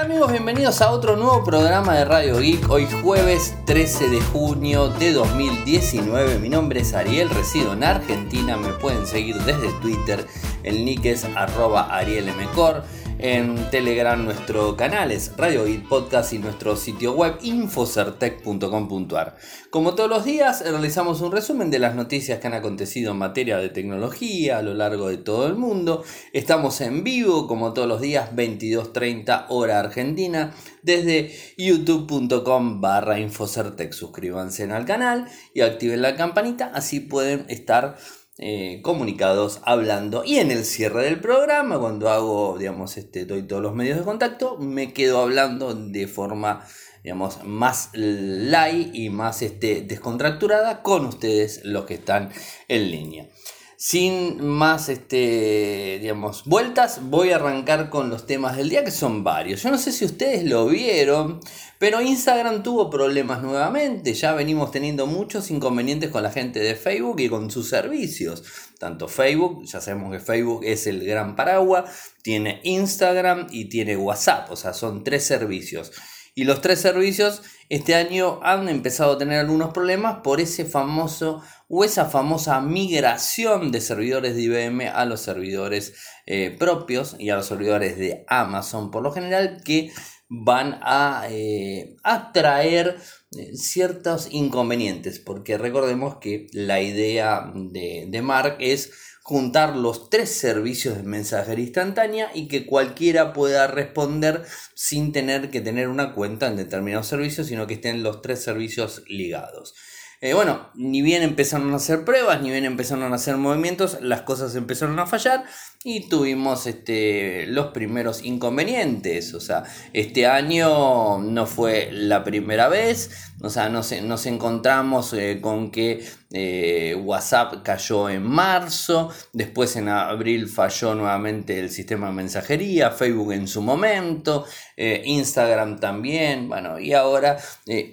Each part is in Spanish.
amigos? Bienvenidos a otro nuevo programa de Radio Geek. Hoy jueves 13 de junio de 2019. Mi nombre es Ariel, resido en Argentina. Me pueden seguir desde Twitter. El nick es arroba arielmcor. En Telegram nuestro canal es Radio Geek Podcast y nuestro sitio web infocertec.com.ar. Como todos los días realizamos un resumen de las noticias que han acontecido en materia de tecnología a lo largo de todo el mundo. Estamos en vivo como todos los días 22.30 hora argentina desde youtube.com barra infocertec. Suscríbanse al canal y activen la campanita así pueden estar eh, comunicados hablando y en el cierre del programa cuando hago digamos este doy todos los medios de contacto me quedo hablando de forma digamos más light y más este, descontracturada con ustedes los que están en línea sin más este, digamos, vueltas, voy a arrancar con los temas del día, que son varios. Yo no sé si ustedes lo vieron, pero Instagram tuvo problemas nuevamente. Ya venimos teniendo muchos inconvenientes con la gente de Facebook y con sus servicios. Tanto Facebook, ya sabemos que Facebook es el gran paraguas, tiene Instagram y tiene WhatsApp, o sea, son tres servicios. Y los tres servicios este año han empezado a tener algunos problemas por ese famoso o esa famosa migración de servidores de IBM a los servidores eh, propios y a los servidores de Amazon por lo general que van a, eh, traer eh, ciertos inconvenientes porque recordemos que la idea de, de Mark es juntar los tres servicios de mensajería instantánea y que cualquiera pueda responder sin tener que tener una cuenta en determinados servicios, sino que estén los tres servicios ligados. Eh, bueno, ni bien empezaron a hacer pruebas, ni bien empezaron a hacer movimientos, las cosas empezaron a fallar y tuvimos este, los primeros inconvenientes. O sea, este año no fue la primera vez, o sea, nos, nos encontramos eh, con que eh, WhatsApp cayó en marzo, después en abril falló nuevamente el sistema de mensajería, Facebook en su momento, Instagram también, bueno, y ahora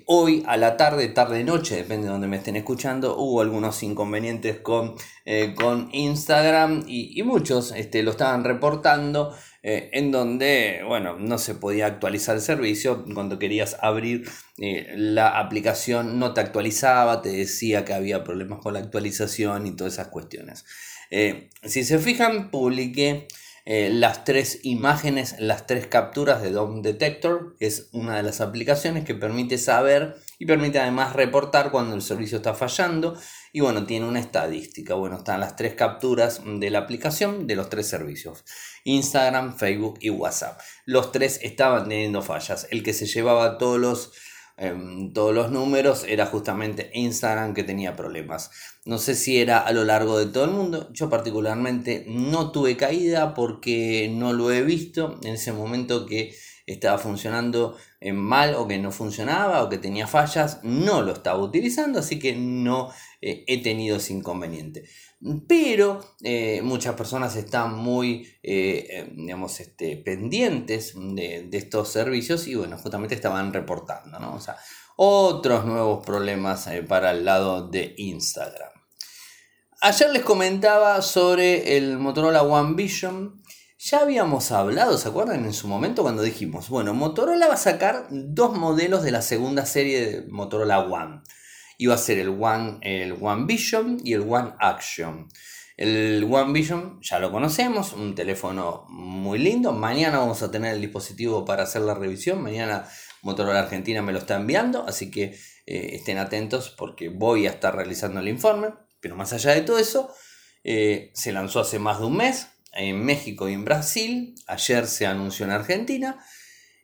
hoy a la tarde, tarde, noche, depende de donde me estén escuchando, hubo algunos inconvenientes con, con Instagram y, muchos este, lo estaban reportando, eh, en donde, bueno, no se podía actualizar el servicio. Cuando querías abrir eh, la aplicación no te actualizaba, te decía que había problemas con la actualización y todas esas cuestiones. Eh, si se fijan, publiqué las tres imágenes, las tres capturas de DOM Detector, que es una de las aplicaciones que permite saber y permite además reportar cuando el servicio está fallando y bueno, tiene una estadística. Bueno, están las tres capturas de la aplicación de los tres servicios. Instagram, Facebook y WhatsApp. Los tres estaban teniendo fallas. El que se llevaba todos los, em, todos los números era justamente Instagram que tenía problemas. No sé si era a lo largo de todo el mundo. Yo particularmente no tuve caída porque no lo he visto en ese momento que estaba funcionando eh, mal o que no funcionaba o que tenía fallas, no lo estaba utilizando, así que no eh, he tenido ese inconveniente. Pero eh, muchas personas están muy, digamos, este, pendientes de, estos servicios y bueno, justamente estaban reportando, ¿no? O sea, otros nuevos problemas para el lado de Instagram. Ayer les comentaba sobre el Motorola One Vision ya habíamos hablado, ¿se acuerdan? En su momento cuando dijimos, bueno, Motorola va a sacar dos modelos de la segunda serie de Motorola One. Iba a ser el One, el One Vision y el One Action. El One Vision ya lo conocemos, un teléfono muy lindo. Mañana vamos a tener el dispositivo para hacer la revisión. Mañana Motorola Argentina me lo está enviando, así que eh, estén atentos porque voy a estar realizando el informe. Pero más allá de todo eso, eh, se lanzó hace más de un mes, en México y en Brasil. Ayer se anunció en Argentina.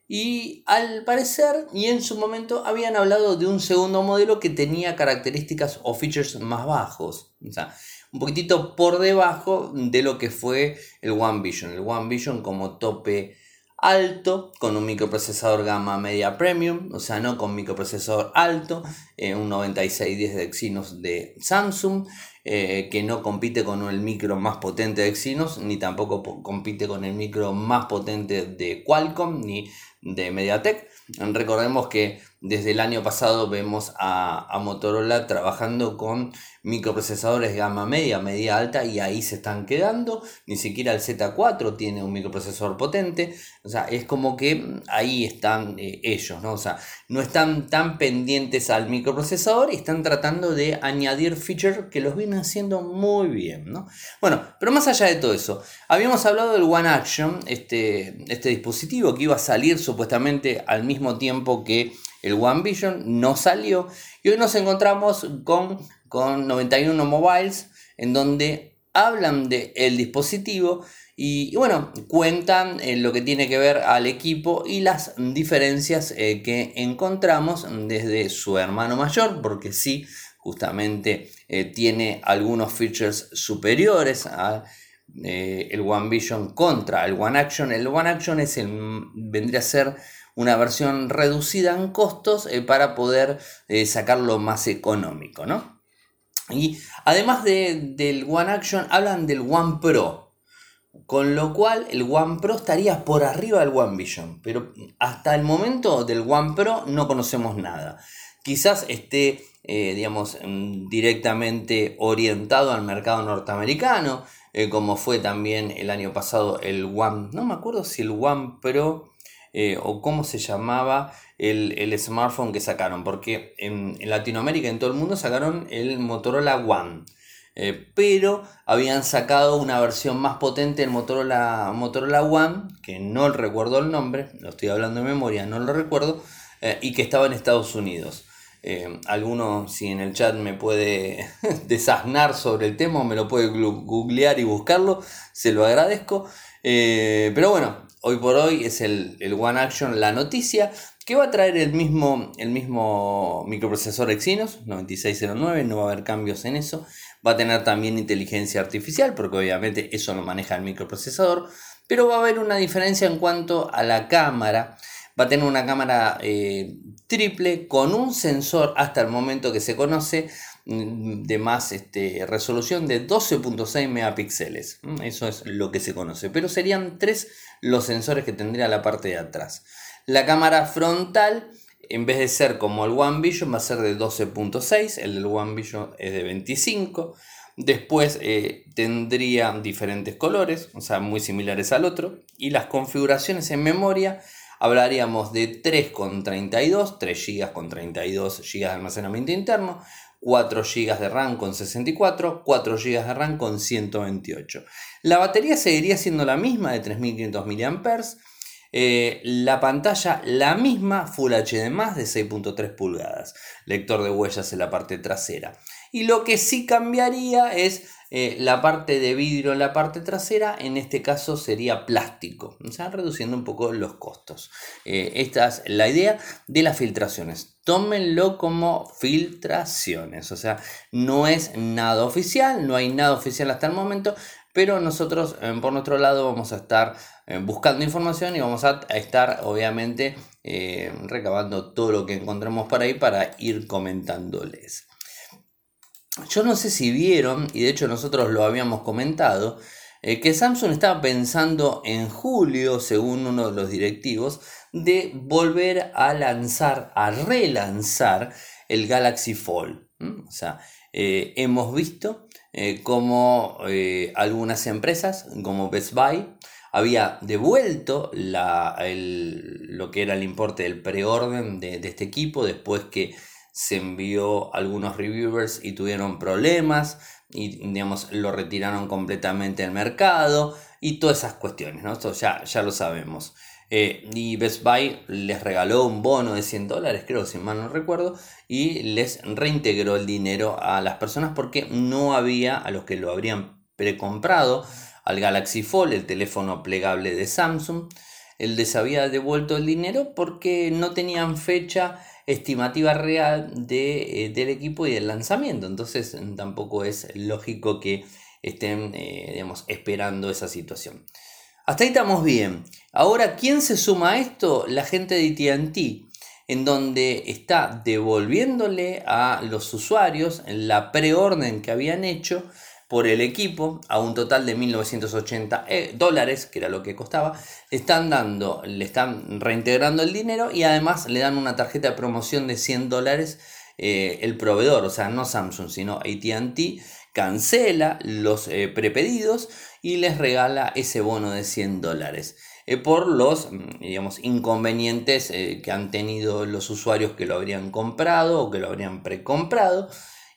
Y al parecer, y en su momento, habían hablado de un segundo modelo que tenía características o features más bajos. O sea, un poquitito por debajo de lo que fue el One Vision. El One Vision como tope alto, con un microprocesador gama media premium, o sea, no con microprocesador alto, eh, un 9610 de Exynos de Samsung, eh, que no compite con el micro más potente de Exynos, ni tampoco compite con el micro más potente de Qualcomm, ni de MediaTek. Recordemos que desde el año pasado vemos a, Motorola trabajando con microprocesadores gama media, media alta y ahí se están quedando. Ni siquiera el Z4 tiene un microprocesador potente. O sea, es como que ahí están eh, ellos, ¿no? O sea, no están tan pendientes al microprocesador y están tratando de añadir features que los vienen haciendo muy bien, ¿no? Bueno, pero más allá de todo eso, habíamos hablado del One Action, este, este dispositivo que iba a salir supuestamente al mismo tiempo que el One Vision no salió y hoy nos encontramos con, con 91 Mobiles en donde hablan del el dispositivo y, bueno, cuentan eh, lo que tiene que ver al equipo y las diferencias eh, que encontramos desde su hermano mayor, porque sí, justamente eh, tiene algunos features superiores a el One Vision contra el One Action. El One Action es el, vendría a ser una versión reducida en costos eh, para poder eh, sacarlo más económico, ¿no? Y además del One Action, hablan del One Pro. Con lo cual el One Pro estaría por arriba del One Vision. Pero hasta el momento del One Pro no conocemos nada. Quizás esté, eh, digamos, mm, directamente orientado al mercado norteamericano. como fue también el año pasado el One. No me acuerdo si el One Pro eh, o cómo se llamaba el, smartphone que sacaron, porque en, Latinoamérica, en todo el mundo, sacaron el Motorola One. Eh, pero habían sacado una versión más potente del Motorola, Motorola One, que no recuerdo el nombre, lo estoy hablando de memoria, no lo recuerdo, eh, y que estaba en Estados Unidos. alguno, si en el chat me puede desasnar sobre el tema, me lo puede googlear y buscarlo, se lo agradezco. pero bueno, hoy por hoy es el, One Action la noticia que va a traer el mismo, el mismo microprocesor Exynos 9609, no va a haber cambios en eso. Va a tener también inteligencia artificial, porque obviamente eso lo maneja el microprocesador, pero va a haber una diferencia en cuanto a la cámara. Va a tener una cámara eh, triple con un sensor hasta el momento que se conoce Mm, de más este, resolución de 12.6 megapíxeles. Mm, eso es lo que se conoce. Pero serían tres los sensores que tendría la parte de atrás. La cámara frontal, en vez de ser como el One va a ser de 12.6. El del One es de 25. Después eh, tendría diferentes colores, o sea, muy similares al otro. Y las configuraciones en memoria hablaríamos de 3,32, 3 GB con 32 GB de almacenamiento interno, 4 GB de RAM con 64, 4 GB de RAM con 128. La batería seguiría siendo la misma de 3500 mAh. Eh, la pantalla la misma Full HD de 6.3 pulgadas. Lector de huellas en la parte trasera. Y lo que sí cambiaría es eh, la parte de vidrio en la parte trasera, en este caso sería plástico, o sea, reduciendo un poco los costos. Eh, esta es la idea de las filtraciones. Tómenlo como filtraciones, o sea, no es nada oficial, no hay nada oficial hasta el momento, pero nosotros eh, por nuestro lado vamos a estar buscando información y vamos a estar obviamente recabando todo lo que encontremos por ahí para ir comentándoles. Yo no sé si vieron, y de hecho nosotros lo habíamos comentado, eh, que Samsung estaba pensando en julio, según uno de los directivos, de volver a lanzar, a relanzar el Galaxy Fold. O sea, eh, hemos visto eh, como algunas empresas, como Best Buy, había devuelto lo que era el importe del preorden de este equipo después que se envió a algunos reviewers y tuvieron problemas y digamos lo retiraron completamente del mercado y todas esas cuestiones, ¿no? Esto ya, ya lo sabemos. Eh, y Best Buy les regaló un bono de 100 dólares, creo, si mal no recuerdo, y les reintegró el dinero a las personas porque no había a los que lo habrían precomprado al Galaxy Fold, el teléfono plegable de Samsung, él les había devuelto el dinero porque no tenían fecha estimativa real de, eh, del equipo y del lanzamiento. Entonces tampoco es lógico que estén eh, digamos, esperando esa situación. Hasta ahí estamos bien. Ahora, ¿quién se suma a esto? La gente de ATT. en donde está devolviéndole a los usuarios la preorden que habían hecho por el equipo a un total de 1980 eh, dólares, que era lo que costaba, están dando, le están reintegrando el dinero y además le dan una tarjeta de promoción de 100 dólares eh, el proveedor, o sea, no Samsung, sino ATT, cancela los eh, prepedidos y les regala ese bono de 100 dólares. por los mm, digamos, inconvenientes que han tenido los usuarios que lo habrían comprado o que lo habrían precomprado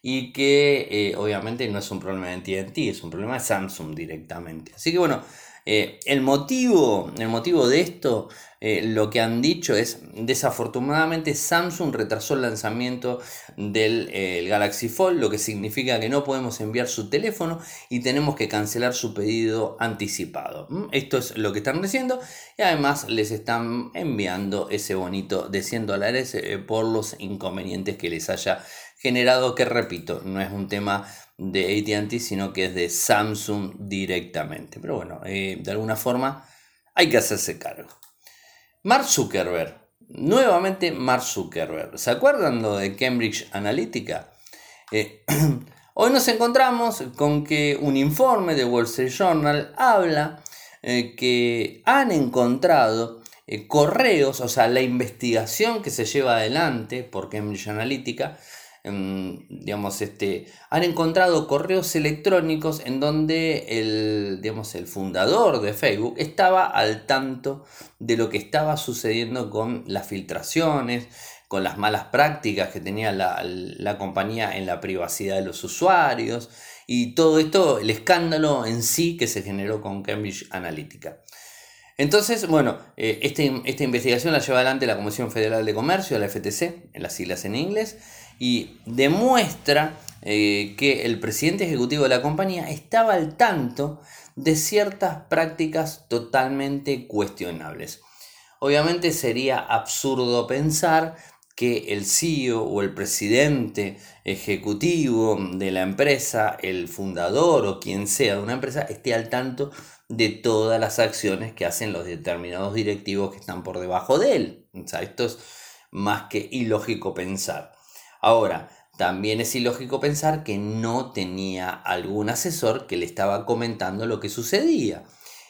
y que eh, obviamente no es un problema de TNT, es un problema de Samsung directamente. Así que bueno, eh, el, motivo, el motivo de esto, eh, lo que han dicho es, desafortunadamente Samsung retrasó el lanzamiento del Galaxy Fold, lo que significa que no podemos enviar su teléfono y tenemos que cancelar su pedido anticipado. ¿Mm? Esto es lo que están diciendo y además les están enviando ese bonito de 100 dólares por los inconvenientes que les haya generado que, repito, no es un tema de ATT, sino que es de Samsung directamente. Pero bueno, eh, de alguna forma hay que hacerse cargo. Mark Zuckerberg, nuevamente Mark Zuckerberg. ¿Se acuerdan lo de Cambridge Analytica? Eh, hoy nos encontramos con que un informe de Wall Street Journal habla eh, que han encontrado correos, o sea, la investigación que se lleva adelante por Cambridge Analytica, digamos, este, han encontrado correos electrónicos en donde el, digamos, el fundador de Facebook estaba al tanto de lo que estaba sucediendo con las filtraciones, con las malas prácticas que tenía la, la compañía en la privacidad de los usuarios y todo esto, el escándalo en sí que se generó con Cambridge Analytica. Entonces, bueno, eh, este, esta investigación la lleva adelante la Comisión Federal de Comercio, la FTC, en las siglas en inglés, y demuestra eh, que el presidente ejecutivo de la compañía estaba al tanto de ciertas prácticas totalmente cuestionables. Obviamente sería absurdo pensar que el CEO o el presidente ejecutivo de la empresa, el fundador o quien sea de una empresa, esté al tanto de todas las acciones que hacen los determinados directivos que están por debajo de él. O sea, esto es más que ilógico pensar. Ahora, también es ilógico pensar que no tenía algún asesor que le estaba comentando lo que sucedía.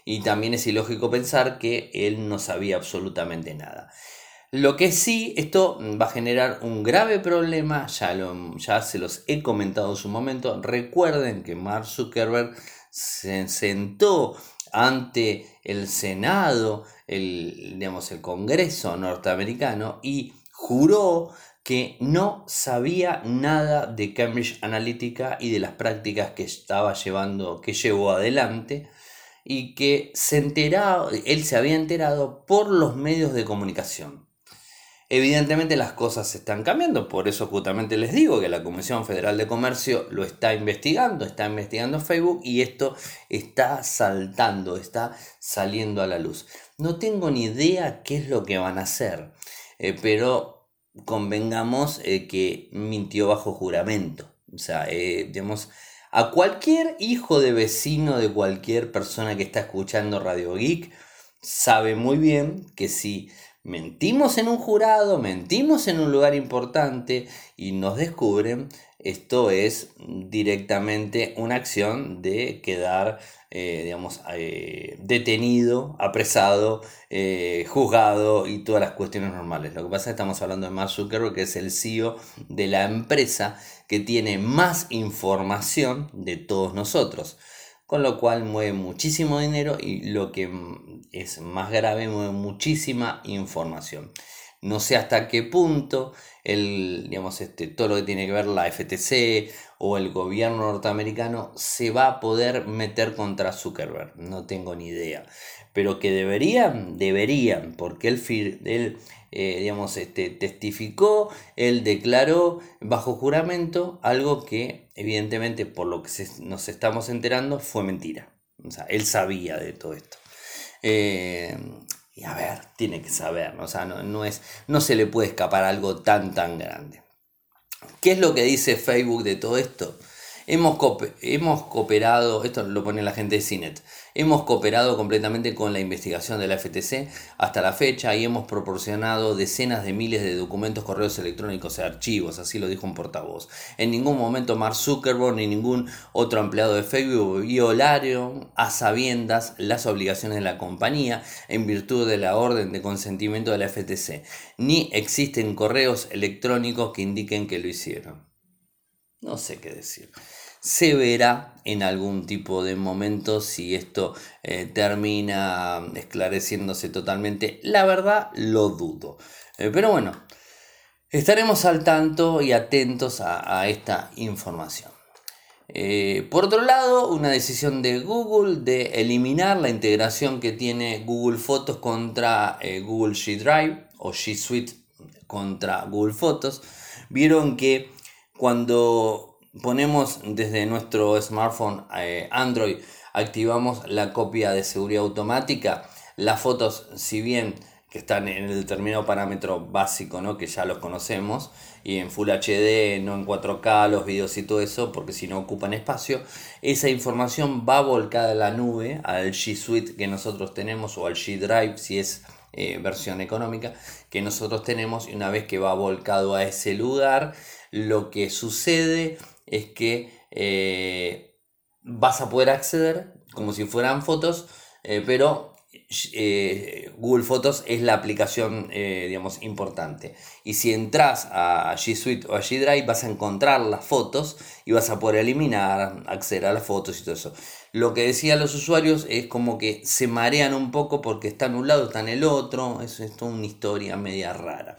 Y también es ilógico pensar que él no sabía absolutamente nada. Lo que sí, esto va a generar un grave problema, ya, lo, ya se los he comentado en su momento. Recuerden que Mark Zuckerberg se sentó ante el Senado, el, digamos, el Congreso norteamericano y juró que no sabía nada de Cambridge Analytica y de las prácticas que estaba llevando, que llevó adelante y que se enteraba, él se había enterado por los medios de comunicación. Evidentemente las cosas están cambiando, por eso justamente les digo que la Comisión Federal de Comercio lo está investigando, está investigando Facebook y esto está saltando, está saliendo a la luz. No tengo ni idea qué es lo que van a hacer, eh, pero convengamos eh, que mintió bajo juramento. O sea, eh, digamos, a cualquier hijo de vecino de cualquier persona que está escuchando Radio Geek, sabe muy bien que si mentimos en un jurado, mentimos en un lugar importante y nos descubren, esto es directamente una acción de quedar, eh, digamos, eh, detenido, apresado, eh, juzgado y todas las cuestiones normales. Lo que pasa es que estamos hablando de Mark Zuckerberg, que es el CEO de la empresa que tiene más información de todos nosotros con lo cual mueve muchísimo dinero y lo que es más grave, mueve muchísima información. No sé hasta qué punto el, digamos, este, todo lo que tiene que ver la FTC o el gobierno norteamericano se va a poder meter contra Zuckerberg. No tengo ni idea. Pero que deberían, deberían, porque él, él eh, digamos, este, testificó, él declaró bajo juramento algo que evidentemente por lo que nos estamos enterando fue mentira. O sea, él sabía de todo esto. Eh, y a ver, tiene que saber, o sea, no, no, es, no se le puede escapar algo tan, tan grande. ¿Qué es lo que dice Facebook de todo esto? Hemos, hemos cooperado, esto lo pone la gente de CINET, hemos cooperado completamente con la investigación de la FTC hasta la fecha y hemos proporcionado decenas de miles de documentos, correos electrónicos y archivos, así lo dijo un portavoz. En ningún momento Mark Zuckerberg ni ningún otro empleado de Facebook violaron a sabiendas las obligaciones de la compañía en virtud de la orden de consentimiento de la FTC, ni existen correos electrónicos que indiquen que lo hicieron. No sé qué decir se verá en algún tipo de momento si esto eh, termina esclareciéndose totalmente. La verdad lo dudo. Eh, pero bueno, estaremos al tanto y atentos a, esta información. Eh, por otro lado, una decisión de Google de eliminar la integración que tiene Google Fotos contra Google G Drive o G Suite contra Google Fotos. Vieron que cuando ponemos desde nuestro smartphone eh, Android, activamos la copia de seguridad automática, las fotos, si bien que están en el determinado parámetro básico, ¿no? que ya los conocemos, y en Full HD, no en 4K, los videos y todo eso, porque si no ocupan espacio, esa información va volcada a la nube, al G Suite que nosotros tenemos, o al G Drive si es eh, versión económica, que nosotros tenemos, y una vez que va volcado a ese lugar, lo que sucede es que eh, vas a poder acceder como si fueran fotos, eh, pero eh, Google Fotos es la aplicación, digamos, importante. Y si entras a G Suite o a G Drive, vas a encontrar las fotos y vas a poder eliminar, acceder a las fotos y todo eso. Lo que decían los usuarios es como que se marean un poco porque está en un lado, está en el otro. Eso es toda una historia media rara.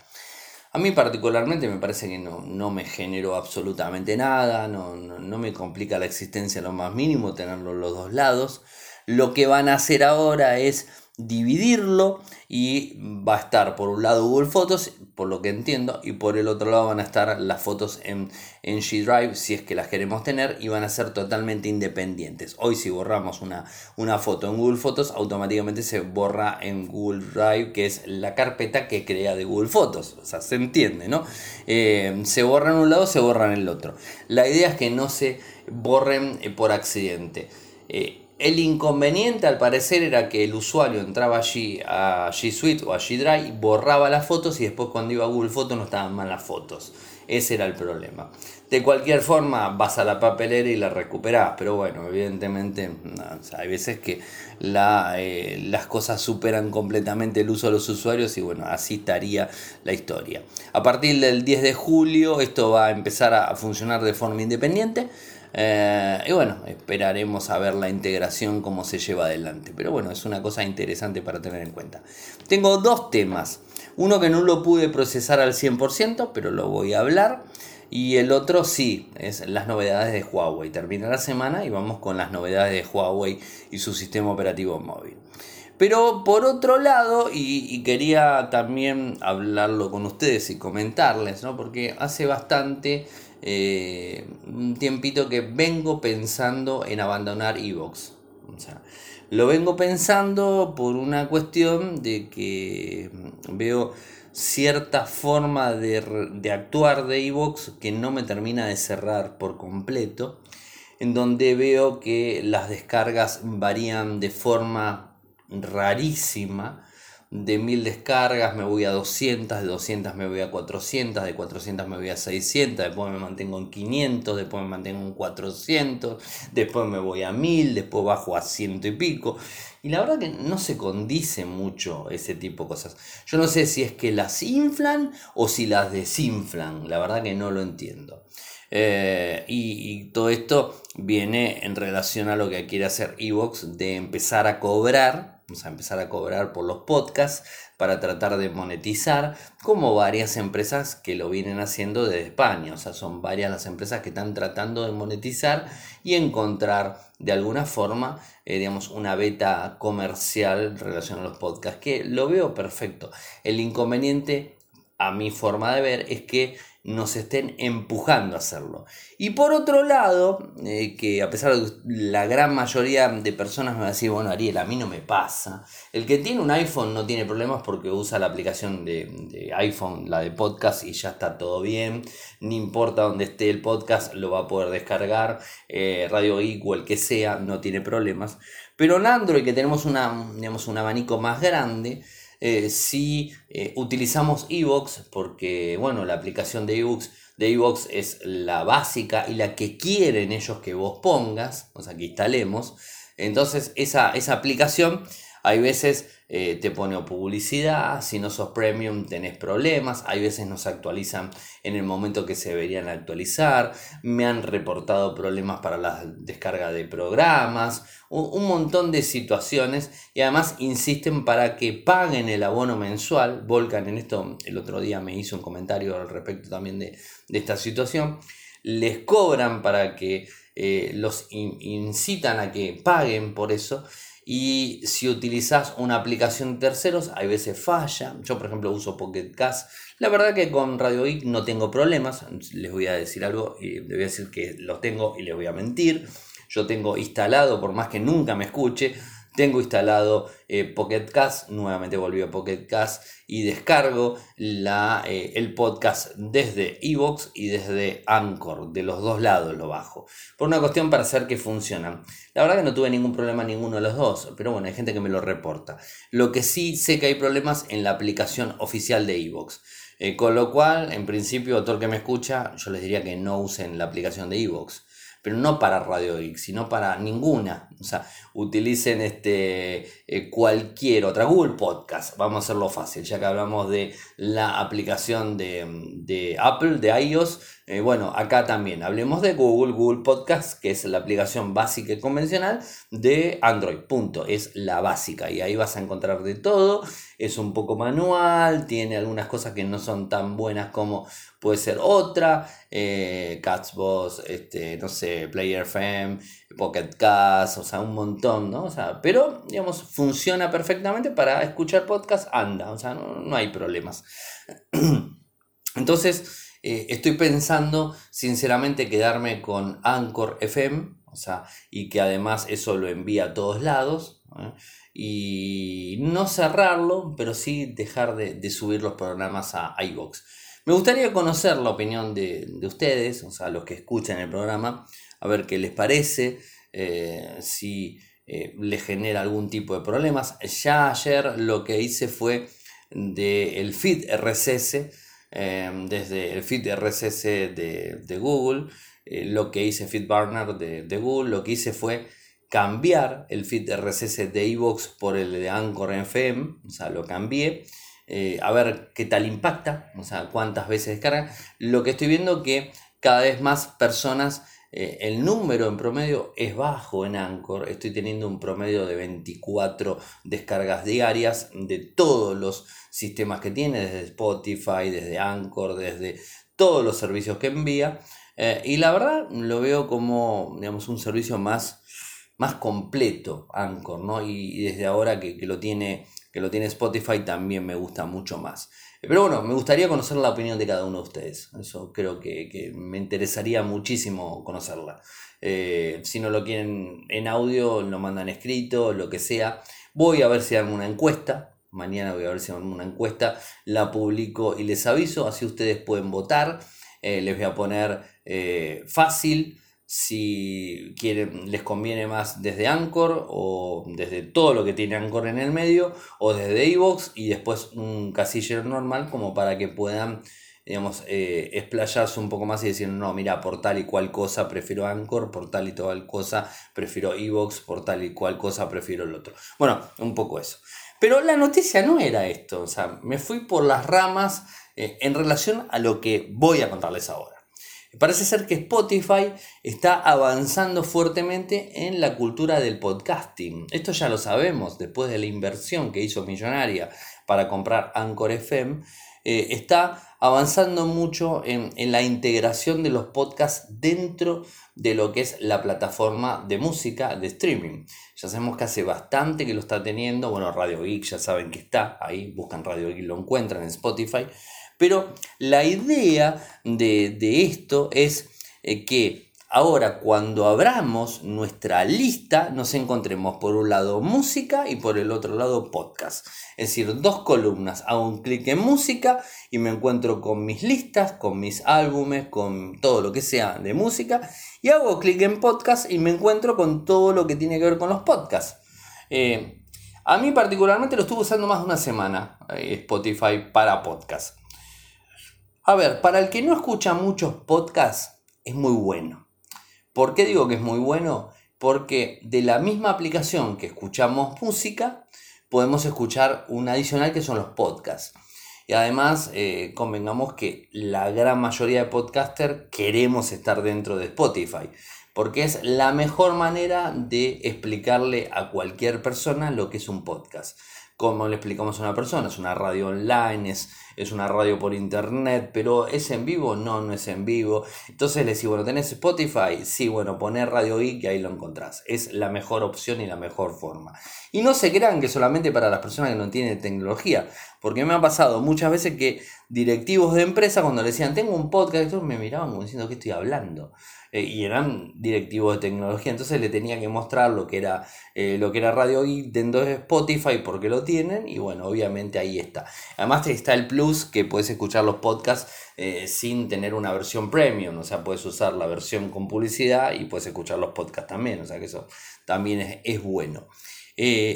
A mí particularmente me parece que no, me generó absolutamente nada, no, no, me complica la existencia lo más mínimo tenerlo los dos lados. Lo que van a hacer ahora es dividirlo y va a estar por un lado Google Fotos, por lo que entiendo, y por el otro lado van a estar las fotos en, en G Drive si es que las queremos tener y van a ser totalmente independientes. Hoy si borramos una, una foto en Google Fotos, automáticamente se borra en Google Drive, que es la carpeta que crea de Google Fotos. O sea, se entiende, ¿no? Eh, se borra en un lado, se borra en el otro. La idea es que no se borren eh, por accidente. Eh, el inconveniente al parecer era que el usuario entraba allí a G Suite o a G Drive, borraba las fotos y después cuando iba a Google Fotos no estaban mal las fotos. Ese era el problema. De cualquier forma vas a la papelera y la recuperás, pero bueno, evidentemente hay veces que eh, las cosas superan completamente el uso de los usuarios y bueno, así estaría la historia. A partir del 10 de julio esto va a empezar a funcionar de forma independiente. Eh, y bueno, esperaremos a ver la integración, cómo se lleva adelante. Pero bueno, es una cosa interesante para tener en cuenta. Tengo dos temas. Uno que no lo pude procesar al 100%, pero lo voy a hablar. Y el otro sí, es las novedades de Huawei. Termina la semana y vamos con las novedades de Huawei y su sistema operativo móvil. Pero por otro lado, y, quería también hablarlo con ustedes y comentarles, ¿no? porque hace bastante eh, un tiempito que vengo pensando en abandonar Evox. O sea, lo vengo pensando por una cuestión de que veo cierta forma de, de actuar de Evox que no me termina de cerrar por completo, en donde veo que las descargas varían de forma rarísima de 1000 descargas me voy a 200, de 200 me voy a 400, de 400 me voy a 600, después me mantengo en 500, después me mantengo en 400, después me voy a 1000, después bajo a ciento y pico. Y la verdad que no se condice mucho ese tipo de cosas. Yo no sé si es que las inflan o si las desinflan, la verdad que no lo entiendo. Eh, y, y, todo esto viene en relación a lo que quiere hacer Evox de empezar a cobrar Vamos a empezar a cobrar por los podcasts para tratar de monetizar, como varias empresas que lo vienen haciendo desde España. O sea, son varias las empresas que están tratando de monetizar y encontrar de alguna forma, eh, digamos, una beta comercial relación a los podcasts, que lo veo perfecto. El inconveniente, a mi forma de ver, es que nos estén empujando a hacerlo. Y por otro lado, eh, que a pesar de la gran mayoría de personas me va a decir, bueno, Ariel, a mí no me pasa. El que tiene un iPhone no tiene problemas porque usa la aplicación de, iPhone, la de podcast, y ya está todo bien. No importa dónde esté el podcast, lo va a poder descargar. Eh, Radio Geek o el que sea, no tiene problemas. Pero en Android, que tenemos un abanico más grande, eh, si eh, utilizamos Evox, porque bueno, la aplicación de Evox de es la básica y la que quieren ellos que vos pongas, o sea, que instalemos. Entonces, esa, esa aplicación hay veces eh, te pone publicidad, si no sos premium tenés problemas, hay veces no se actualizan en el momento que se deberían actualizar, me han reportado problemas para la descarga de programas, un, montón de situaciones y además insisten para que paguen el abono mensual, Volcan en esto el otro día me hizo un comentario al respecto también de, esta situación, les cobran para que eh, los incitan a que paguen por eso y si utilizas una aplicación de terceros, hay veces falla. Yo, por ejemplo, uso Pocket Cast. La verdad que con Radio Geek no tengo problemas. Les voy a decir algo y les voy a decir que los tengo y les voy a mentir. Yo tengo instalado, por más que nunca me escuche, tengo instalado eh, Pocket Cast, nuevamente volví a Pocket Cast y descargo la, eh, el podcast desde Evox y desde Anchor, de los dos lados lo bajo. Por una cuestión para hacer que funcionan. La verdad que no tuve ningún problema ninguno de los dos, pero bueno, hay gente que me lo reporta. Lo que sí sé que hay problemas en la aplicación oficial de Evox. Eh, con lo cual, en principio, todo el que me escucha, yo les diría que no usen la aplicación de Evox pero no para Radio Geek, sino para ninguna. O sea, utilicen este, eh, cualquier otra, Google Podcast, vamos a hacerlo fácil, ya que hablamos de la aplicación de, de Apple, de iOS, eh, bueno, acá también. Hablemos de Google, Google Podcast, que es la aplicación básica y convencional de Android, punto, es la básica y ahí vas a encontrar de todo, es un poco manual, tiene algunas cosas que no son tan buenas como puede ser otra, eh, Catsbox, este, no sé, Player FM, Pocket Cast, o sea, un montón, ¿no? O sea, pero, digamos, funciona perfectamente para escuchar podcast, anda, o sea, no, no hay problemas. Entonces, eh, estoy pensando sinceramente quedarme con Anchor FM, o sea, y que además eso lo envía a todos lados. ¿eh? Y no cerrarlo, pero sí dejar de, subir los programas a iVoox. Me gustaría conocer la opinión de, ustedes, o sea, los que escuchan el programa, a ver qué les parece, eh, si les genera algún tipo de problemas. Ya ayer lo que hice fue del feed RSS Em, desde el feed RSS de, Google, eh, lo que hice FeedBurner de, de Google, lo que hice fue cambiar el feed RSS de Evox por el de Anchor FM, o sea, lo cambié. Eh, a ver qué tal impacta, o sea, cuántas veces descargan. Lo que estoy viendo que cada vez más personas eh, el número en promedio es bajo en Anchor. Estoy teniendo un promedio de 24 descargas diarias de todos los sistemas que tiene, desde Spotify, desde Anchor, desde todos los servicios que envía. Eh, y la verdad lo veo como digamos, un servicio más, más completo, Anchor, ¿no? Y, desde ahora que, lo tiene, que lo tiene Spotify también me gusta mucho más. Pero bueno, me gustaría conocer la opinión de cada uno de ustedes. Eso creo que, me interesaría muchísimo conocerla. Eh, si no lo quieren en audio, lo mandan escrito, lo que sea. Voy a ver si hago una encuesta. Mañana voy a ver si hago una encuesta. La publico y les aviso. Así ustedes pueden votar. Eh, les voy a poner eh, fácil si quieren, les conviene más desde Anchor o desde todo lo que tiene Anchor en el medio o desde Evox y después un casillero normal como para que puedan digamos, eh, explayarse un poco más y decir, no, mira, por tal y cual cosa prefiero Anchor, por tal y tal cosa prefiero Evox, por tal y cual cosa prefiero el otro. Bueno, un poco eso. Pero la noticia no era esto, o sea, me fui por las ramas eh, en relación a lo que voy a contarles ahora. Parece ser que Spotify está avanzando fuertemente en la cultura del podcasting. Esto ya lo sabemos, después de la inversión que hizo Millonaria para comprar Anchor FM, eh, está avanzando mucho en, la integración de los podcasts dentro de lo que es la plataforma de música de streaming. Ya sabemos que hace bastante que lo está teniendo, bueno, Radio Geek ya saben que está ahí, buscan Radio Geek, lo encuentran en Spotify Pero la idea de, esto es eh, que Ahora, cuando abramos nuestra lista, nos encontremos por un lado música y por el otro lado podcast. Es decir, dos columnas. Hago un clic en música y me encuentro con mis listas, con mis álbumes, con todo lo que sea de música. Y hago clic en podcast y me encuentro con todo lo que tiene que ver con los podcasts. Eh, a mí particularmente lo estuve usando más de una semana, eh, Spotify para podcast. A ver, para el que no escucha muchos podcasts, es muy bueno. ¿Por qué digo que es muy bueno? Porque de la misma aplicación que escuchamos música, podemos escuchar un adicional que son los podcasts. Y además, eh, convengamos que la gran mayoría de podcasters queremos estar dentro de Spotify, porque es la mejor manera de explicarle a cualquier persona lo que es un podcast como le explicamos a una persona, es una radio online, es, es una radio por internet, pero ¿es en vivo? No, no es en vivo. Entonces le decís, bueno, ¿tenés Spotify? Sí, bueno, poner Radio Geek y ahí lo encontrás. Es la mejor opción y la mejor forma. Y no se crean que solamente para las personas que no tienen tecnología, porque me ha pasado muchas veces que directivos de empresa cuando le decían, tengo un podcast, me miraban como diciendo, ¿qué estoy hablando? Eh, y eran directivos de tecnología, entonces le tenía que mostrar lo que era, eh, lo que era Radio Geek dentro de Spotify porque lo tienen y bueno, obviamente ahí está. Además está el plus que puedes escuchar los podcasts eh, sin tener una versión premium, o sea, puedes usar la versión con publicidad y puedes escuchar los podcasts también, o sea que eso también es, es bueno.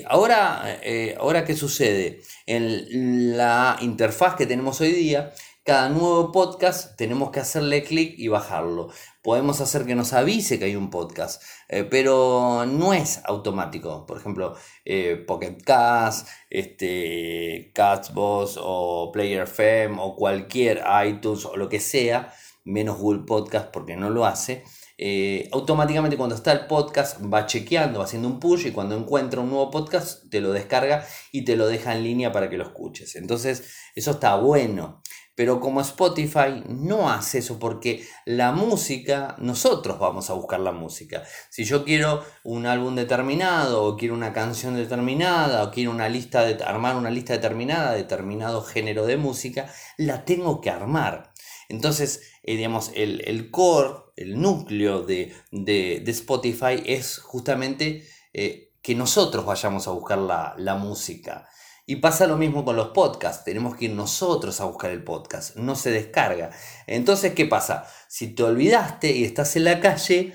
ahora, ahora, ¿qué sucede? En la interfaz que tenemos hoy día, cada nuevo podcast tenemos que hacerle clic y bajarlo. Podemos hacer que nos avise que hay un podcast, eh, pero no es automático. Por ejemplo, eh, Pocket Cast, este, Catsbox o Player FM o cualquier iTunes o lo que sea, menos Google Podcast porque no lo hace. Eh, automáticamente cuando está el podcast va chequeando, va haciendo un push y cuando encuentra un nuevo podcast te lo descarga y te lo deja en línea para que lo escuches. Entonces eso está bueno. Pero como Spotify no hace eso porque la música, nosotros vamos a buscar la música. Si yo quiero un álbum determinado o quiero una canción determinada o quiero una lista de, armar una lista determinada, determinado género de música, la tengo que armar. Entonces, eh, digamos, el, core, el núcleo de, Spotify es justamente eh, que nosotros vayamos a buscar la, la música. Y pasa lo mismo con los podcasts, tenemos que ir nosotros a buscar el podcast, no se descarga. Entonces, ¿qué pasa? Si te olvidaste y estás en la calle,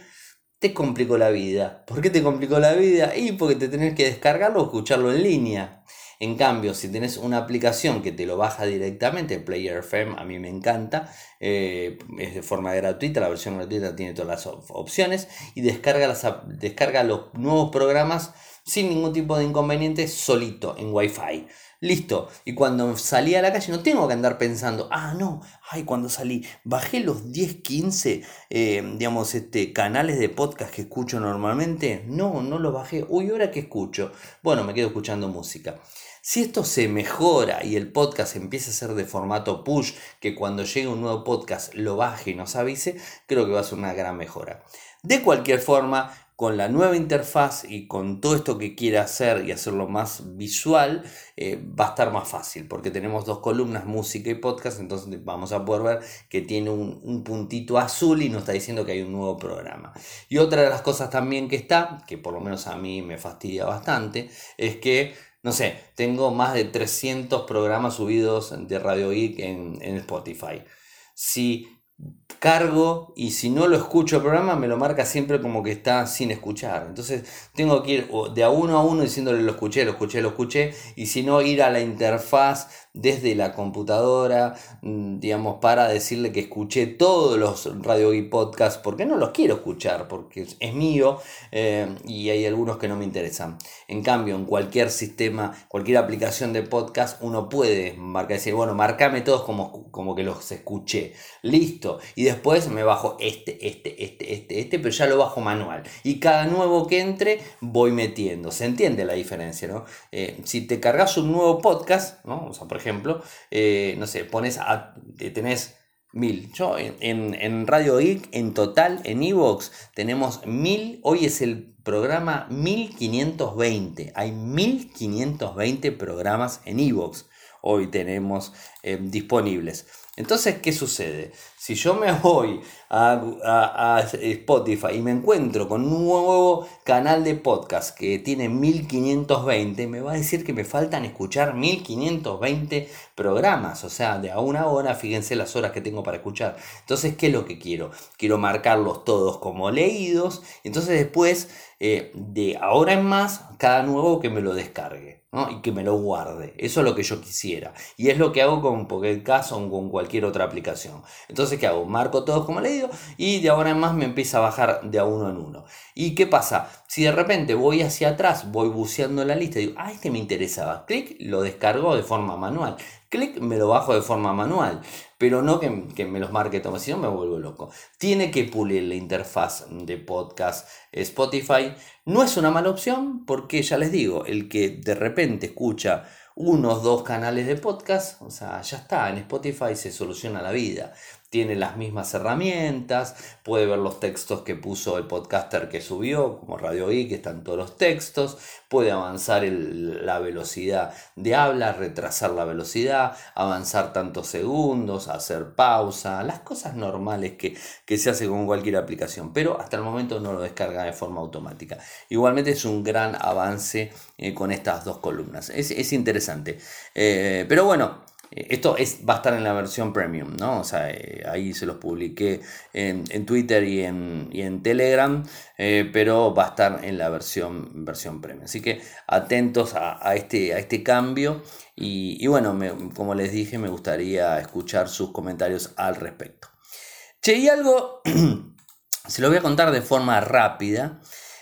te complicó la vida. ¿Por qué te complicó la vida? Y porque te tenés que descargarlo o escucharlo en línea. En cambio, si tenés una aplicación que te lo baja directamente, Player FM a mí me encanta, eh, es de forma gratuita, la versión gratuita tiene todas las opciones y descarga, las, descarga los nuevos programas sin ningún tipo de inconveniente, solito, en Wi-Fi. Listo. Y cuando salí a la calle no tengo que andar pensando, ah, no, ay, cuando salí, bajé los 10, 15, eh, digamos, este, canales de podcast que escucho normalmente. No, no los bajé. Uy, ¿ahora qué escucho? Bueno, me quedo escuchando música. Si esto se mejora y el podcast empieza a ser de formato push, que cuando llegue un nuevo podcast lo baje y nos avise, creo que va a ser una gran mejora. De cualquier forma, con la nueva interfaz y con todo esto que quiere hacer y hacerlo más visual, eh, va a estar más fácil, porque tenemos dos columnas, música y podcast, entonces vamos a poder ver que tiene un, puntito azul y nos está diciendo que hay un nuevo programa. Y otra de las cosas también que está, que por lo menos a mí me fastidia bastante, es que no sé, tengo más de 300 programas subidos de Radio Geek en, en Spotify. Si cargo y si no lo escucho el programa me lo marca siempre como que está sin escuchar. Entonces tengo que ir de a uno a uno diciéndole lo escuché, lo escuché, lo escuché y si no ir a la interfaz desde la computadora, mm, digamos, para decirle que escuché todos los radio y podcast porque no los quiero escuchar porque es mío eh, y hay algunos que no me interesan. En cambio, en cualquier sistema, cualquier aplicación de podcast, uno puede marcar, decir, bueno, marcame todos como, como que los escuché. Listo. Y después me bajo este, este, este, este, este, pero ya lo bajo manual. Y cada nuevo que entre voy metiendo. Se entiende la diferencia, ¿no? Eh, si te cargas un nuevo podcast, ¿no? O sea, por ejemplo, eh, no sé, pones a, tenés mil. Yo en, en, Radio Geek, en total, en Evox, tenemos mil. Hoy es el programa 1520. Hay 1520 programas en Evox. hoy tenemos eh, disponibles. Entonces, ¿qué sucede? Si yo me voy a, Spotify y me encuentro con un nuevo canal de podcast que tiene 1520, me va a decir que me faltan escuchar 1520 programas. O sea, de a una hora, fíjense las horas que tengo para escuchar. Entonces, ¿qué es lo que quiero? Quiero marcarlos todos como leídos. Entonces, después, eh, de ahora en más, cada nuevo que me lo descargue y que me lo guarde. Eso es lo que yo quisiera. Y es lo que hago con Pocket Cast o con cualquier otra aplicación. Entonces, ¿qué hago? Marco todos como leído y de ahora en más me empieza a bajar de a uno en uno. ¿Y qué pasa? Si de repente voy hacia atrás, voy buceando la lista y digo, ah, este me interesaba, clic, lo descargo de forma manual. Clic, me lo bajo de forma manual. Pero no que, me los marque todo, si no me vuelvo loco. Tiene que pulir la interfaz de podcast Spotify. No es una mala opción porque ya les digo, el que de repente escucha unos dos canales de podcast, o sea, ya está, en Spotify se soluciona la vida tiene las mismas herramientas, puede ver los textos que puso el podcaster que subió, como Radio I, que están todos los textos, puede avanzar la velocidad de habla, retrasar la velocidad, avanzar tantos segundos, hacer pausa, las cosas normales que, se hace con cualquier aplicación, pero hasta el momento no lo descarga de forma automática. Igualmente es un gran avance eh, con estas dos columnas, es, interesante. Eh, pero bueno, esto es, va a estar en la versión premium, ¿no? O sea, eh, ahí se los publiqué en, Twitter y en, Telegram, eh, pero va a estar en la versión, versión premium. Así que atentos a, este, a este cambio y, bueno, como les dije, me gustaría escuchar sus comentarios al respecto. Che, y algo, se lo voy a contar de forma rápida.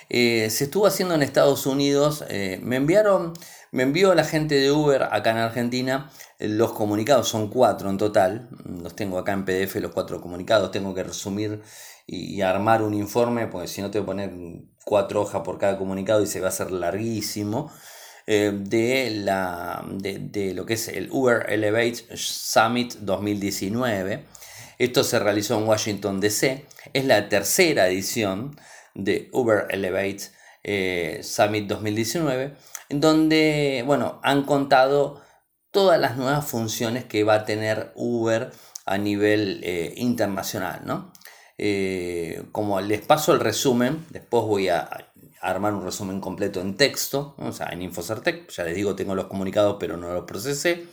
se estuvo haciendo en Estados Unidos, me enviaron me envió la gente de Uber acá en Argentina los comunicados, son cuatro en total, los tengo acá en PDF los cuatro comunicados, tengo que resumir y, armar un informe, porque si no te voy a poner cuatro hojas por cada comunicado y se va a hacer larguísimo. Eh, de, la, de, lo que es el Uber Elevate Summit 2019. Esto se realizó en Washington DC. Es la tercera edición de Uber Elevate eh, Summit 2019 en donde, bueno, han contado todas las nuevas funciones que va a tener Uber a nivel eh, internacional, ¿no? Eh, como les paso el resumen, después voy a armar un resumen completo en texto, o sea, en Infocertec, ya les digo, tengo los comunicados, pero no los procesé.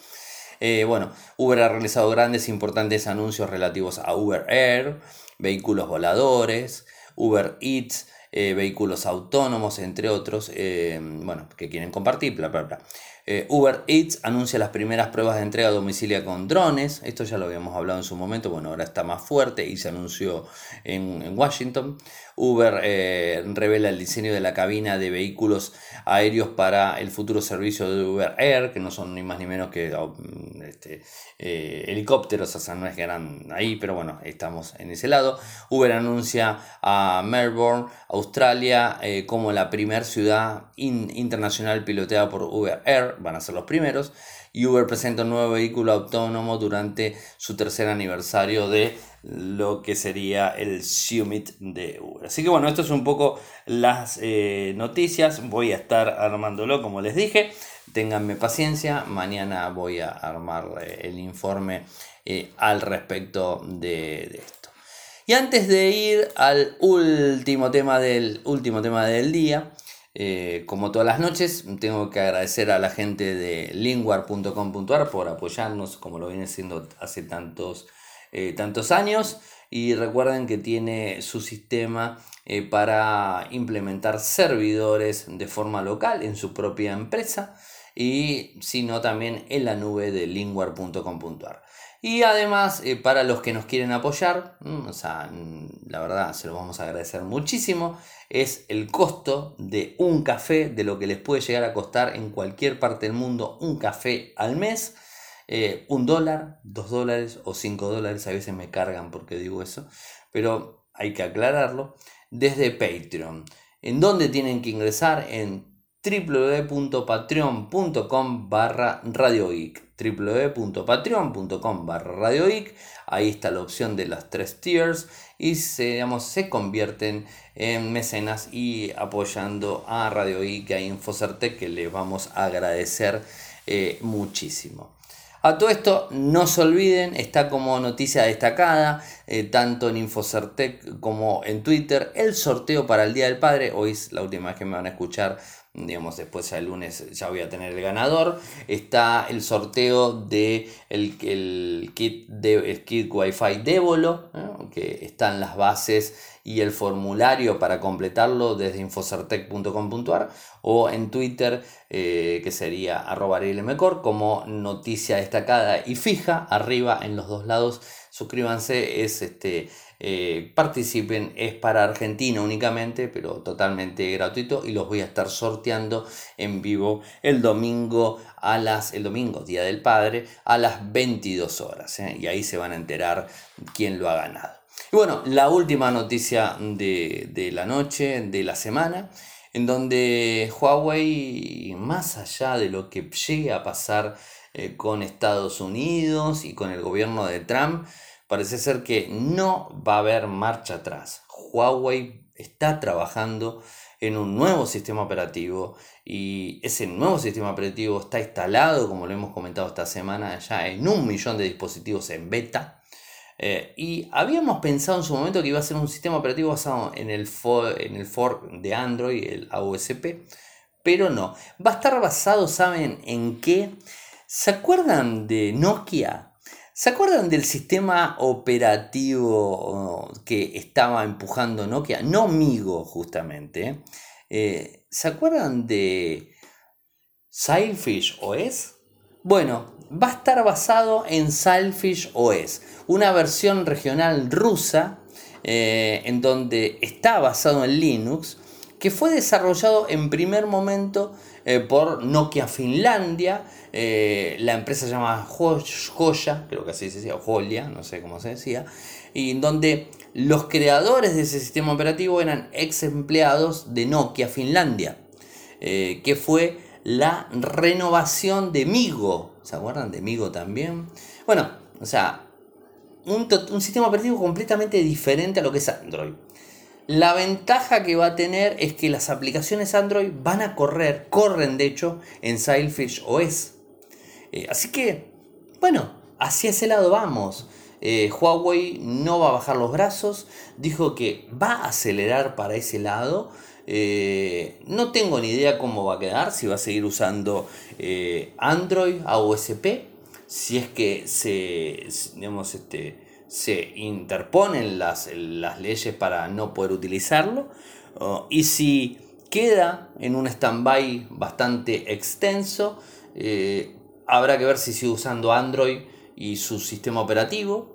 Eh, bueno, Uber ha realizado grandes importantes anuncios relativos a Uber Air, vehículos voladores, Uber Eats, eh, vehículos autónomos, entre otros, bueno, que quieren compartir, bla, bla, bla. Eh, Uber Eats anuncia las primeras pruebas de entrega a domicilio con drones. Esto ya lo habíamos hablado en su momento. Bueno, ahora está más fuerte y se anunció en, Washington. Uber eh, revela el diseño de la cabina de vehículos aéreos para el futuro servicio de Uber Air, que no son ni más ni menos que oh, este, eh, helicópteros, o sea, no es eran ahí, pero bueno, estamos en ese lado. Uber anuncia a Melbourne, Australia, como la primera ciudad internacional piloteada por Uber Air van a ser los primeros. Y Uber presenta un nuevo vehículo autónomo durante su tercer aniversario de lo que sería el Summit de Uber. Así que bueno, esto es un poco las eh, noticias. Voy a estar armándolo como les dije. Ténganme paciencia. Mañana voy a armar eh, el informe eh, al respecto de, de esto. Y antes de ir al último tema del, último tema del día, eh, como todas las noches, tengo que agradecer a la gente de linguar.com.ar por apoyarnos, como lo viene haciendo hace tantos, eh, tantos años. Y recuerden que tiene su sistema eh, para implementar servidores de forma local en su propia empresa y sino también en la nube de linguar.com.ar. Y además, eh, para los que nos quieren apoyar, mm, o sea, mm, la verdad se lo vamos a agradecer muchísimo, es el costo de un café, de lo que les puede llegar a costar en cualquier parte del mundo un café al mes. Eh, un dólar, dos dólares o cinco dólares, a veces me cargan porque digo eso, pero hay que aclararlo, desde Patreon. ¿En dónde tienen que ingresar? En www.patreon.com barra radiogeek www.patreon.com barra ahí está la opción de las tres tiers y se, se convierten en mecenas y apoyando a Radio Geek y a Infocertec que les vamos a agradecer eh, muchísimo. A todo esto, no se olviden, está como noticia destacada, eh, tanto en Infocertec como en Twitter, el sorteo para el Día del Padre. Hoy es la última vez que me van a escuchar digamos después el lunes ya voy a tener el ganador. Está el sorteo de el, kit de el kit wifi Devolo que están las bases y el formulario para completarlo desde infocertec.com.ar o en Twitter eh, que sería arroba como noticia destacada y fija arriba en los dos lados suscríbanse es este eh, participen, es para Argentina únicamente, pero totalmente gratuito y los voy a estar sorteando en vivo el domingo a las, el domingo, Día del Padre, a las 22 horas. ¿eh? Y ahí se van a enterar quién lo ha ganado. Y bueno, la última noticia de, la noche, de la semana, en donde Huawei, más allá de lo que llegue a pasar eh, con Estados Unidos y con el gobierno de Trump, parece ser que no va a haber marcha atrás. Huawei está trabajando en un nuevo sistema operativo y ese nuevo sistema operativo está instalado, como lo hemos comentado esta semana, ya en un millón de dispositivos en beta. Eh, y habíamos pensado en su momento que iba a ser un sistema operativo basado en el, en el fork de Android, el AOSP, pero no. Va a estar basado, ¿saben en qué? ¿Se acuerdan de Nokia? ¿Se acuerdan del sistema operativo que estaba empujando Nokia? No Migo, justamente. Eh, ¿Se acuerdan de Sailfish OS? Bueno, va a estar basado en Sailfish OS, una versión regional rusa eh, en donde está basado en Linux, que fue desarrollado en primer momento eh, por Nokia Finlandia. Eh, la empresa se llama Joya, creo que así se decía, Jolia, no sé cómo se decía. Y donde los creadores de ese sistema operativo eran ex empleados de Nokia Finlandia, eh, que fue la renovación de Migo. ¿Se acuerdan de Migo también? Bueno, o sea, un, un sistema operativo completamente diferente a lo que es Android. La ventaja que va a tener es que las aplicaciones Android van a correr, corren de hecho, en Sailfish OS. Eh, así que, bueno, hacia ese lado vamos. Eh, Huawei no va a bajar los brazos, dijo que va a acelerar para ese lado. Eh, no tengo ni idea cómo va a quedar, si va a seguir usando Android a OSP, si es que se, digamos, este, se interponen las, las leyes para no poder utilizarlo. y si queda en un stand-by bastante extenso, eh, habrá que ver si sigue usando Android y su sistema operativo.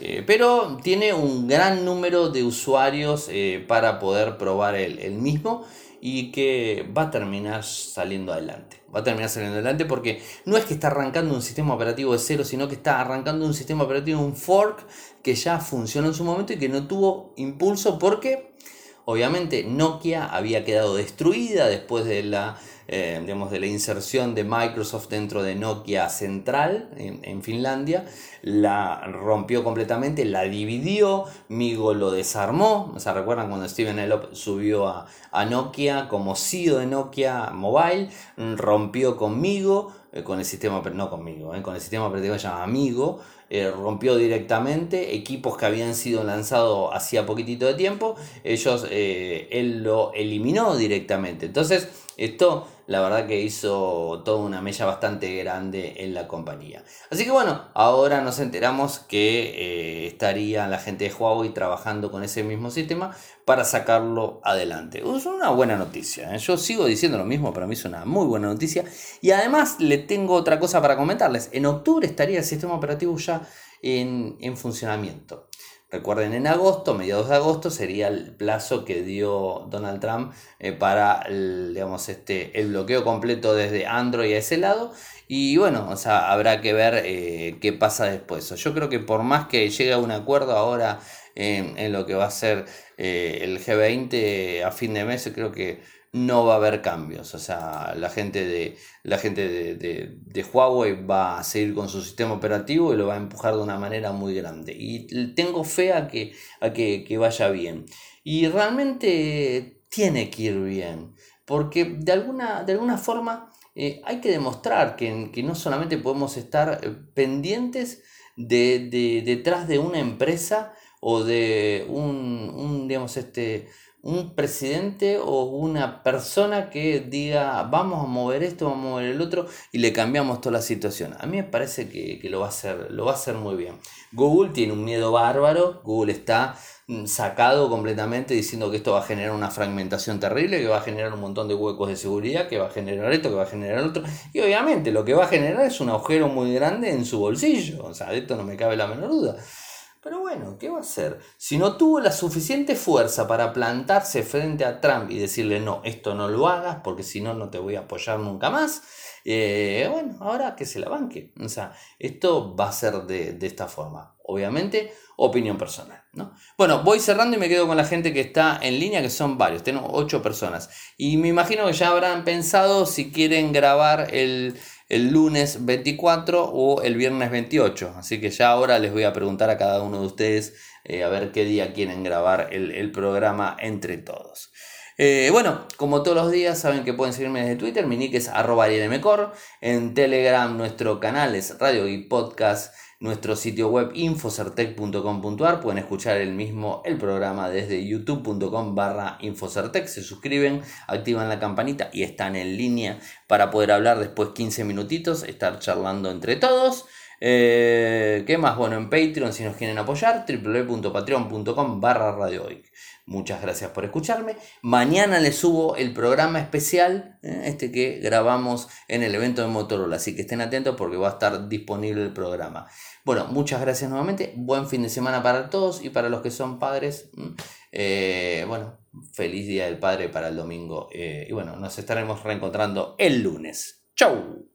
Eh, pero tiene un gran número de usuarios eh, para poder probar el, el mismo y que va a terminar saliendo adelante. Va a terminar saliendo adelante porque no es que está arrancando un sistema operativo de cero, sino que está arrancando un sistema operativo, un fork que ya funcionó en su momento y que no tuvo impulso porque obviamente Nokia había quedado destruida después de la eh, digamos, de la inserción de Microsoft dentro de Nokia Central en, Finlandia, la rompió completamente, la dividió, Migo lo desarmó, ¿se recuerdan cuando Steven Elop subió a, Nokia como CEO de Nokia Mobile, rompió conmigo, eh, con el sistema, no conmigo, eh, con el sistema operativo se llama Amigo, rompió directamente equipos que habían sido lanzados hacía poquitito de tiempo, ellos, él lo eliminó directamente. Entonces, esto la verdad que hizo toda una mella bastante grande en la compañía. Así que bueno, ahora nos enteramos que eh, estaría la gente de Huawei trabajando con ese mismo sistema para sacarlo adelante. Es una buena noticia. ¿eh? Yo sigo diciendo lo mismo, para mí es una muy buena noticia. Y además le tengo otra cosa para comentarles. En octubre estaría el sistema operativo ya en, en funcionamiento. Recuerden, en agosto, mediados de agosto, sería el plazo que dio Donald Trump eh, para el, digamos, este, el bloqueo completo desde Android a ese lado. Y bueno, o sea, habrá que ver eh, qué pasa después. Yo creo que por más que llegue a un acuerdo ahora en, lo que va a ser eh, el G20 a fin de mes, creo que no va a haber cambios. O sea, la gente de, la gente de, Huawei va a seguir con su sistema operativo y lo va a empujar de una manera muy grande. Y tengo fe a que, a que, vaya bien. Y realmente tiene que ir bien. Porque de alguna, de alguna forma eh, hay que demostrar que, que, no solamente podemos estar eh, pendientes de, detrás de una empresa o de un, un digamos, este, un presidente o una persona que diga vamos a mover esto, vamos a mover el otro y le cambiamos toda la situación. A mí me parece que, lo, va a hacer, lo va a hacer muy bien. Google tiene un miedo bárbaro, Google está mm, sacado completamente diciendo que esto va a generar una fragmentación terrible, que va a generar un montón de huecos de seguridad, que va a generar esto, que va a generar otro. Y obviamente lo que va a generar es un agujero muy grande en su bolsillo. O sea, de esto no me cabe la menor duda. Pero bueno, ¿qué va a hacer? Si no tuvo la suficiente fuerza para plantarse frente a Trump y decirle, no, esto no lo hagas porque si no, no te voy a apoyar nunca más, eh, bueno, ahora que se la banque. O sea, esto va a ser de, esta forma. Obviamente, opinión personal. ¿no? Bueno, voy cerrando y me quedo con la gente que está en línea, que son varios, tengo ocho personas. Y me imagino que ya habrán pensado si quieren grabar el el lunes 24 o el viernes 28. Así que ya ahora les voy a preguntar a cada uno de ustedes eh, a ver qué día quieren grabar el, programa entre todos. Eh, bueno, como todos los días saben que pueden seguirme desde Twitter, mi nick es arroba en Telegram nuestro canal es Radio y Podcast nuestro sitio web infocertec.com.ar. Pueden escuchar el mismo el programa desde youtube.com barra infocertec. Se suscriben, activan la campanita y están en línea para poder hablar después 15 minutitos, estar charlando entre todos. Eh, ¿Qué más? Bueno, en Patreon si nos quieren apoyar, www.patreon.com barra Muchas gracias por escucharme. Mañana les subo el programa especial, eh, este que grabamos en el evento de Motorola, así que estén atentos porque va a estar disponible el programa. Bueno, muchas gracias nuevamente. Buen fin de semana para todos y para los que son padres. Eh, bueno, feliz Día del Padre para el domingo. Eh, y bueno, nos estaremos reencontrando el lunes. ¡Chau!